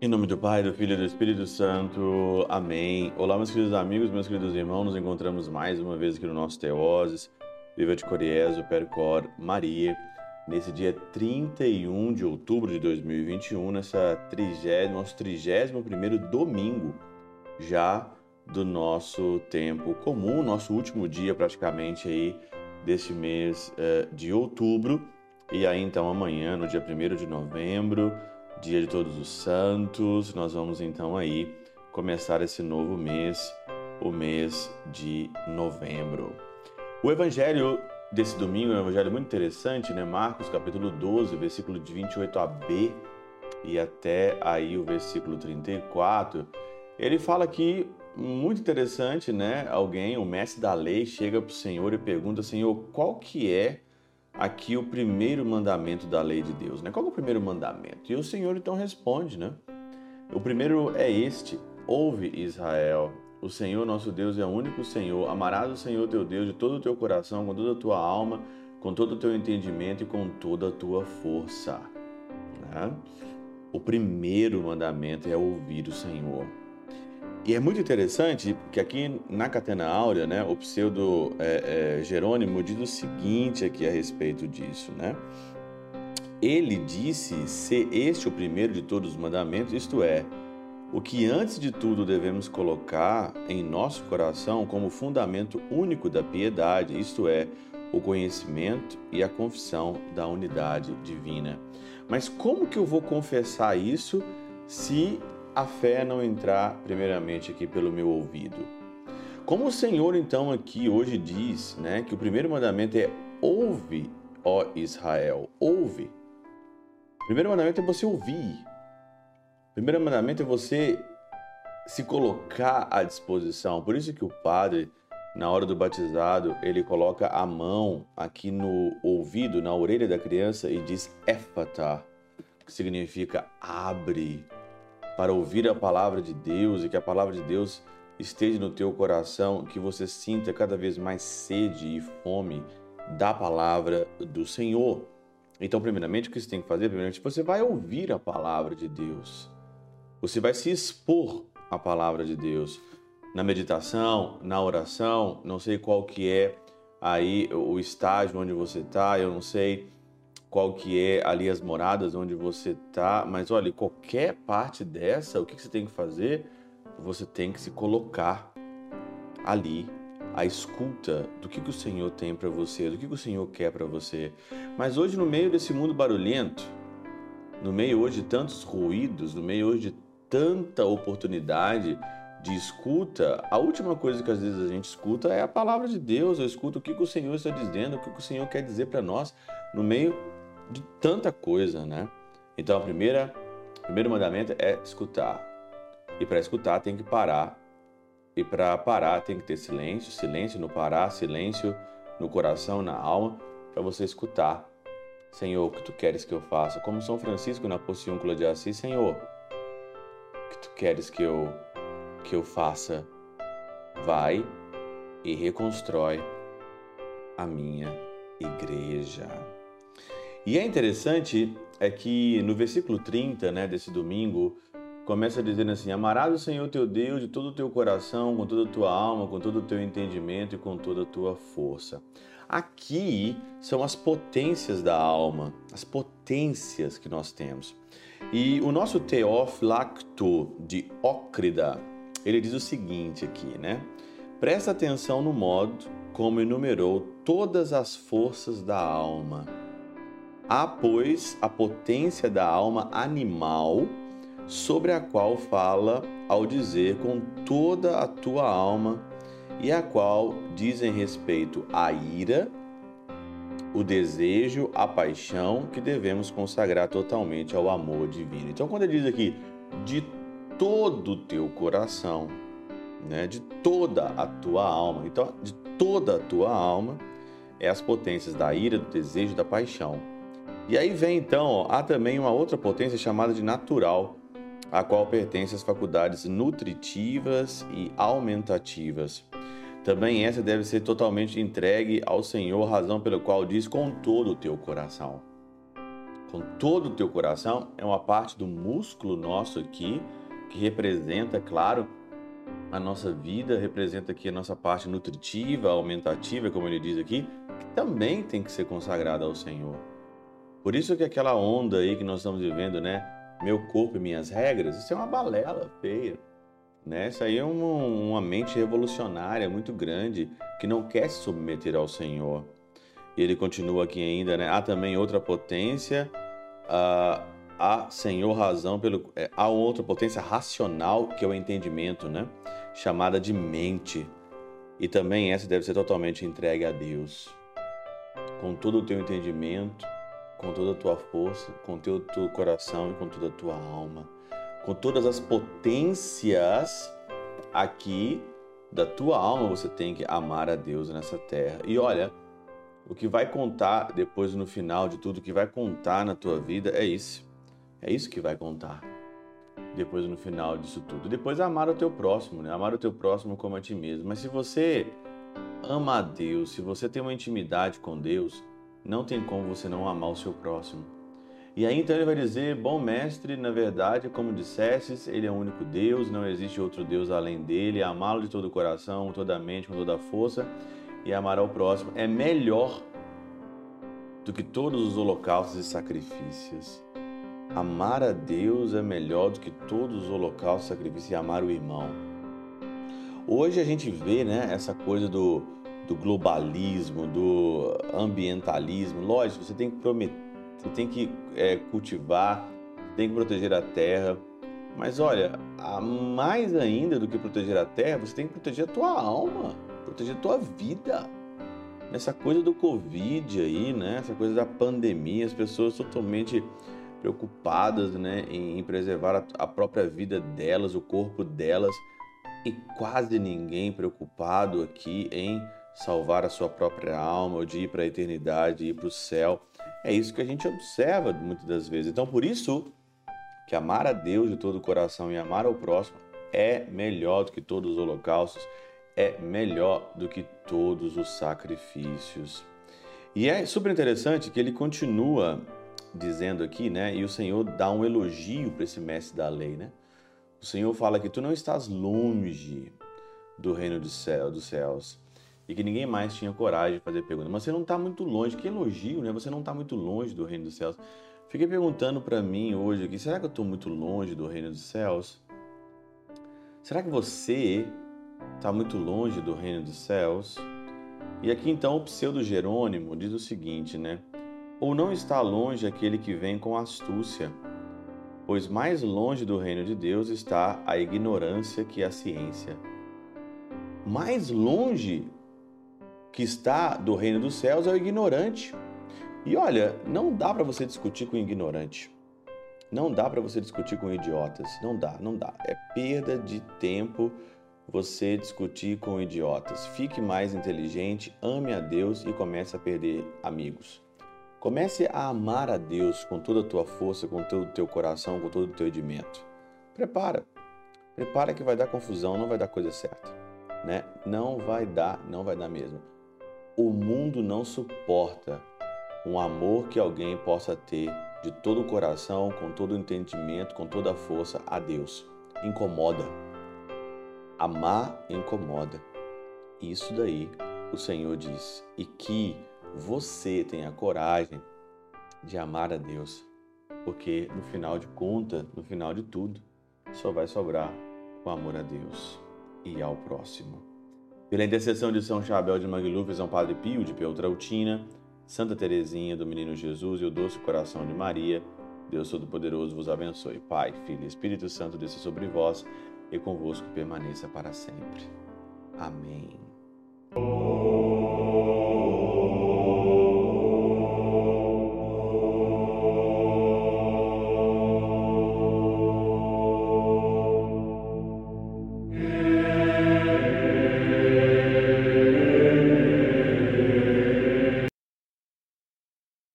Em nome do Pai, do Filho e do Espírito Santo. Amém. Olá, meus queridos amigos, meus queridos irmãos. Nos encontramos mais uma vez aqui no nosso Teoses. Viva de Coriezo, Percor, Maria. Nesse dia 31 de outubro de 2021, nessa trigésimo, nosso 31 domingo já do nosso tempo comum, nosso último dia praticamente aí deste mês uh, de outubro. E aí então amanhã, no dia 1 de novembro, dia de Todos os Santos, nós vamos então aí começar esse novo mês, o mês de novembro. O evangelho desse domingo é um evangelho muito interessante, né? Marcos capítulo 12, versículo de 28b e até aí o versículo 34. Ele fala aqui muito interessante, né? Alguém, o mestre da lei, chega para o Senhor e pergunta: Senhor, qual que é aqui o primeiro mandamento da lei de Deus, né? Qual é o primeiro mandamento? E o Senhor então responde, né? O primeiro é este: Ouve, Israel, o Senhor nosso Deus é o único Senhor. Amarás o Senhor teu Deus de todo o teu coração, com toda a tua alma, com todo o teu entendimento e com toda a tua força. Né? O primeiro mandamento é ouvir o Senhor. E é muito interessante que aqui na Catena Áurea, né, o pseudo é, é, Jerônimo diz o seguinte aqui a respeito disso, né? Ele disse ser este o primeiro de todos os mandamentos, isto é, o que antes de tudo devemos colocar em nosso coração como fundamento único da piedade, isto é, o conhecimento e a confissão da unidade divina. Mas como que eu vou confessar isso se a fé não entrar primeiramente aqui pelo meu ouvido. Como o Senhor então aqui hoje diz, né, que o primeiro mandamento é ouve, ó Israel, ouve. O primeiro mandamento é você ouvir. O primeiro mandamento é você se colocar à disposição. Por isso que o padre, na hora do batizado, ele coloca a mão aqui no ouvido, na orelha da criança e diz éfata, que significa abre para ouvir a palavra de Deus e que a palavra de Deus esteja no teu coração, que você sinta cada vez mais sede e fome da palavra do Senhor. Então, primeiramente, o que você tem que fazer? Primeiramente, você vai ouvir a palavra de Deus. Você vai se expor à palavra de Deus na meditação, na oração, não sei qual que é aí o estágio onde você está, eu não sei qual que é ali as moradas onde você tá, mas olha, qualquer parte dessa, o que você tem que fazer? Você tem que se colocar ali à escuta do que, que o Senhor tem para você, do que, que o Senhor quer para você. Mas hoje no meio desse mundo barulhento, no meio hoje de tantos ruídos, no meio hoje de tanta oportunidade de escuta, a última coisa que às vezes a gente escuta é a palavra de Deus. Eu escuto o que, que o Senhor está dizendo, o que, que o Senhor quer dizer para nós no meio de tanta coisa, né? Então a primeira, o primeiro mandamento é escutar. E para escutar tem que parar. E para parar tem que ter silêncio, silêncio no parar, silêncio no coração, na alma, para você escutar. Senhor, o que tu queres que eu faça? Como São Francisco na Pociúncula de Assis, Senhor, o que tu queres que eu que eu faça? Vai e reconstrói a minha igreja. E é interessante é que no versículo 30, né, desse domingo, começa dizendo assim: Amarás o Senhor teu Deus de todo o teu coração, com toda a tua alma, com todo o teu entendimento e com toda a tua força. Aqui são as potências da alma, as potências que nós temos. E o nosso Teófilacto de Ócrida, ele diz o seguinte aqui, né? Presta atenção no modo como enumerou todas as forças da alma Há, pois, a potência da alma animal, sobre a qual fala ao dizer com toda a tua alma, e a qual dizem respeito a ira, o desejo, a paixão que devemos consagrar totalmente ao amor divino. Então, quando ele diz aqui de todo o teu coração, né, de toda a tua alma, então de toda a tua alma é as potências da ira, do desejo, da paixão. E aí vem então, há também uma outra potência chamada de natural, a qual pertence as faculdades nutritivas e aumentativas. Também essa deve ser totalmente entregue ao Senhor, razão pela qual diz com todo o teu coração. Com todo o teu coração é uma parte do músculo nosso aqui que representa, claro, a nossa vida, representa aqui a nossa parte nutritiva, aumentativa, como ele diz aqui, que também tem que ser consagrada ao Senhor. Por isso que aquela onda aí que nós estamos vivendo, né? Meu corpo e minhas regras, isso é uma balela feia. Né? Isso aí é uma, uma mente revolucionária muito grande que não quer se submeter ao Senhor. E ele continua aqui ainda, né? Há também outra potência, uh, há Senhor razão pelo. É, há outra potência racional que é o entendimento, né? Chamada de mente. E também essa deve ser totalmente entregue a Deus. Com todo o teu entendimento, com toda a tua força, com todo o teu coração e com toda a tua alma com todas as potências aqui da tua alma, você tem que amar a Deus nessa terra. E olha, o que vai contar depois no final de tudo, o que vai contar na tua vida é isso. É isso que vai contar. Depois no final disso tudo. Depois amar o teu próximo, né? Amar o teu próximo como a ti mesmo. Mas se você ama a Deus, se você tem uma intimidade com Deus, não tem como você não amar o seu próximo. E aí então ele vai dizer: Bom mestre, na verdade, como dissestes, ele é o único Deus, não existe outro Deus além dele. Amá-lo de todo o coração, toda a mente, com toda a força e amar ao próximo é melhor do que todos os holocaustos e sacrifícios. Amar a Deus é melhor do que todos os holocaustos sacrifícios e amar o irmão. Hoje a gente vê né, essa coisa do, do globalismo, do ambientalismo. Lógico, você tem que prometer você tem que é, cultivar, tem que proteger a terra. Mas olha, mais ainda do que proteger a terra, você tem que proteger a tua alma, proteger a tua vida. Nessa coisa do Covid aí, né? Essa coisa da pandemia, as pessoas totalmente preocupadas né, em, preservar a, a própria vida delas, o corpo delas, e quase ninguém preocupado aqui em salvar a sua própria alma, ou de ir para a eternidade, ir para o céu. É isso que a gente observa muitas das vezes. Então, por isso que amar a Deus de todo o coração e amar ao próximo é melhor do que todos os holocaustos, é melhor do que todos os sacrifícios. E é super interessante que ele continua dizendo aqui, né? E o Senhor dá um elogio para esse mestre da lei, né? O Senhor fala que tu não estás longe do reino do céu, dos céus e que ninguém mais tinha coragem de fazer pergunta. Mas você não está muito longe, que elogio, né? Você não está muito longe do reino dos céus. Fiquei perguntando para mim hoje aqui, será que eu estou muito longe do reino dos céus? Será que você está muito longe do reino dos céus? E aqui então o pseudo Jerônimo diz o seguinte, né? Ou não está longe aquele que vem com astúcia, pois mais longe do reino de Deus está a ignorância que a ciência. Mais longe que está do reino dos céus é o ignorante. E olha, não dá para você discutir com ignorante. Não dá para você discutir com idiotas. Não dá, não dá. É perda de tempo você discutir com idiotas. Fique mais inteligente, ame a Deus e comece a perder amigos. Comece a amar a Deus com toda a tua força, com todo o teu coração, com todo o teu edimento. Prepara. Prepara que vai dar confusão, não vai dar coisa certa, né? Não vai dar, não vai dar mesmo. O mundo não suporta um amor que alguém possa ter de todo o coração, com todo o entendimento, com toda a força a Deus. Incomoda. Amar incomoda. Isso daí o Senhor diz. E que você tenha coragem de amar a Deus. Porque no final de conta, no final de tudo, só vai sobrar o amor a Deus e ao próximo. Pela intercessão de São Chabel de Mangluf, São Padre Pio de Peltrautina, Santa Teresinha do Menino Jesus e o Doce Coração de Maria, Deus Todo-Poderoso vos abençoe. Pai, Filho e Espírito Santo desça sobre vós e convosco permaneça para sempre. Amém.